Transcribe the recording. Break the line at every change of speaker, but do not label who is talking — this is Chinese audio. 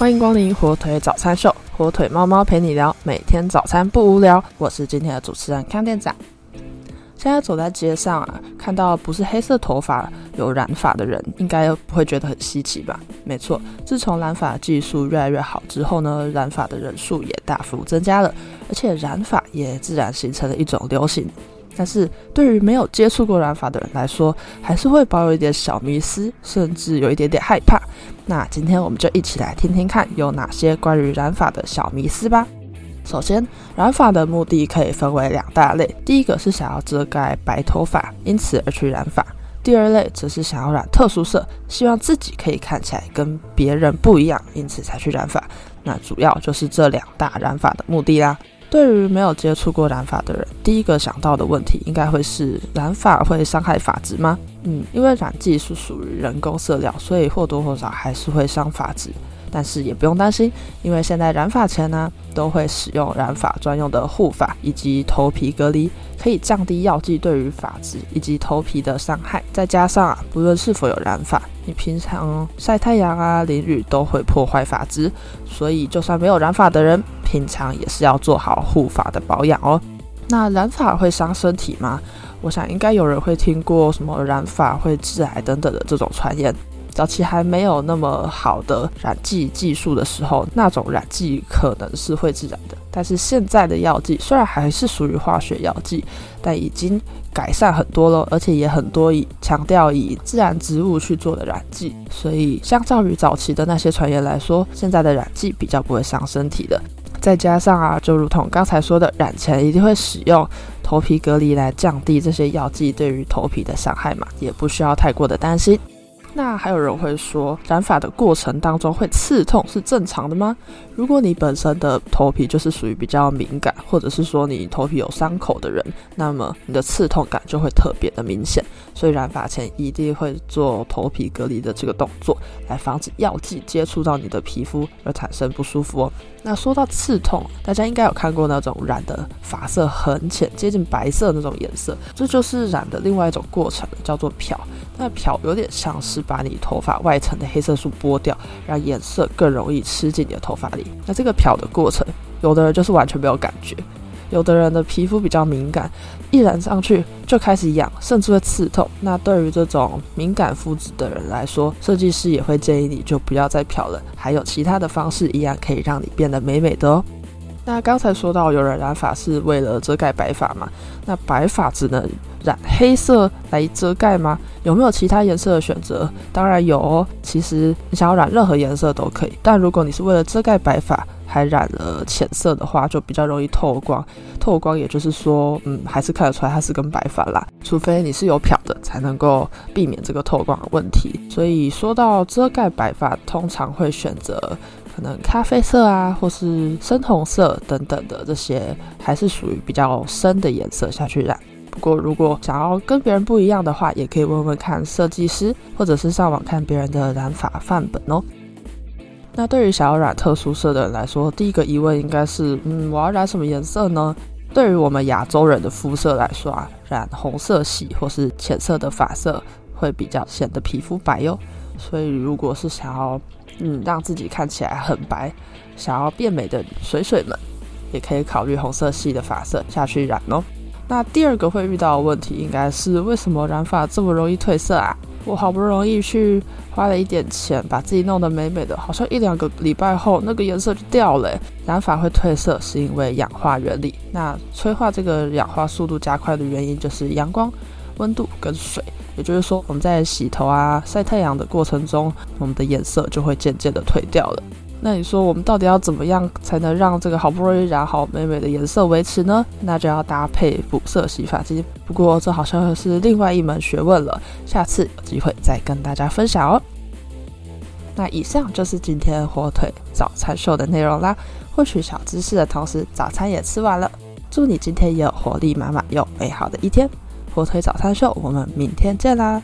欢迎光临火腿早餐秀，火腿猫猫陪你聊，每天早餐不无聊。我是今天的主持人康店长。现在走在街上啊，看到不是黑色头发有染发的人，应该不会觉得很稀奇吧？没错，自从染发技术越来越好之后呢，染发的人数也大幅增加了，而且染发也自然形成了一种流行。但是对于没有接触过染发的人来说，还是会保有一点小迷思，甚至有一点点害怕。那今天我们就一起来听听看有哪些关于染发的小迷思吧。首先，染发的目的可以分为两大类，第一个是想要遮盖白头发，因此而去染发；第二类则是想要染特殊色，希望自己可以看起来跟别人不一样，因此才去染发。那主要就是这两大染发的目的啦。对于没有接触过染发的人，第一个想到的问题应该会是：染发会伤害发质吗？嗯，因为染剂是属于人工色料，所以或多或少还是会伤发质。但是也不用担心，因为现在染发前呢，都会使用染发专用的护发以及头皮隔离，可以降低药剂对于发质以及头皮的伤害。再加上啊，不论是否有染发，你平常晒太阳啊、淋雨都会破坏发质，所以就算没有染发的人，平常也是要做好护发的保养哦。那染发会伤身体吗？我想应该有人会听过什么染发会致癌等等的这种传言。早期还没有那么好的染剂技术的时候，那种染剂可能是会致染的。但是现在的药剂虽然还是属于化学药剂，但已经改善很多了，而且也很多以强调以自然植物去做的染剂，所以相较于早期的那些传言来说，现在的染剂比较不会伤身体的。再加上啊，就如同刚才说的，染前一定会使用头皮隔离来降低这些药剂对于头皮的伤害嘛，也不需要太过的担心。那还有人会说，染发的过程当中会刺痛是正常的吗？如果你本身的头皮就是属于比较敏感，或者是说你头皮有伤口的人，那么你的刺痛感就会特别的明显。所以染发前一定会做头皮隔离的这个动作，来防止药剂接触到你的皮肤而产生不舒服哦。那说到刺痛，大家应该有看过那种染的发色很浅，接近白色那种颜色，这就是染的另外一种过程，叫做漂。那漂有点像是把你头发外层的黑色素剥掉，让颜色更容易吃进你的头发里。那这个漂的过程，有的人就是完全没有感觉，有的人的皮肤比较敏感，一染上去就开始痒，甚至会刺痛。那对于这种敏感肤质的人来说，设计师也会建议你就不要再漂了，还有其他的方式一样可以让你变得美美的哦。那刚才说到有人染发是为了遮盖白发嘛？那白发只能染黑色来遮盖吗？有没有其他颜色的选择？当然有哦。其实你想要染任何颜色都可以，但如果你是为了遮盖白发还染了浅色的话，就比较容易透光。透光也就是说，嗯，还是看得出来它是跟白发啦。除非你是有漂的，才能够避免这个透光的问题。所以说到遮盖白发，通常会选择。可能咖啡色啊，或是深红色等等的这些，还是属于比较深的颜色下去染。不过，如果想要跟别人不一样的话，也可以问问看设计师，或者是上网看别人的染法范本哦。那对于想要染特殊色的人来说，第一个疑问应该是：嗯，我要染什么颜色呢？对于我们亚洲人的肤色来说啊，染红色系或是浅色的发色会比较显得皮肤白哟。所以，如果是想要嗯，让自己看起来很白，想要变美的水水们，也可以考虑红色系的发色下去染哦。那第二个会遇到的问题，应该是为什么染发这么容易褪色啊？我好不容易去花了一点钱，把自己弄得美美的，好像一两个礼拜后，那个颜色就掉了。染发会褪色是因为氧化原理，那催化这个氧化速度加快的原因就是阳光。温度跟水，也就是说，我们在洗头啊、晒太阳的过程中，我们的颜色就会渐渐的褪掉了。那你说，我们到底要怎么样才能让这个好不容易染好美美的颜色维持呢？那就要搭配补色洗发剂。不过这好像是另外一门学问了，下次有机会再跟大家分享哦。那以上就是今天火腿早餐秀的内容啦。获取小知识的同时，早餐也吃完了。祝你今天也有活力满满又美好的一天。火腿早餐秀，我们明天见啦！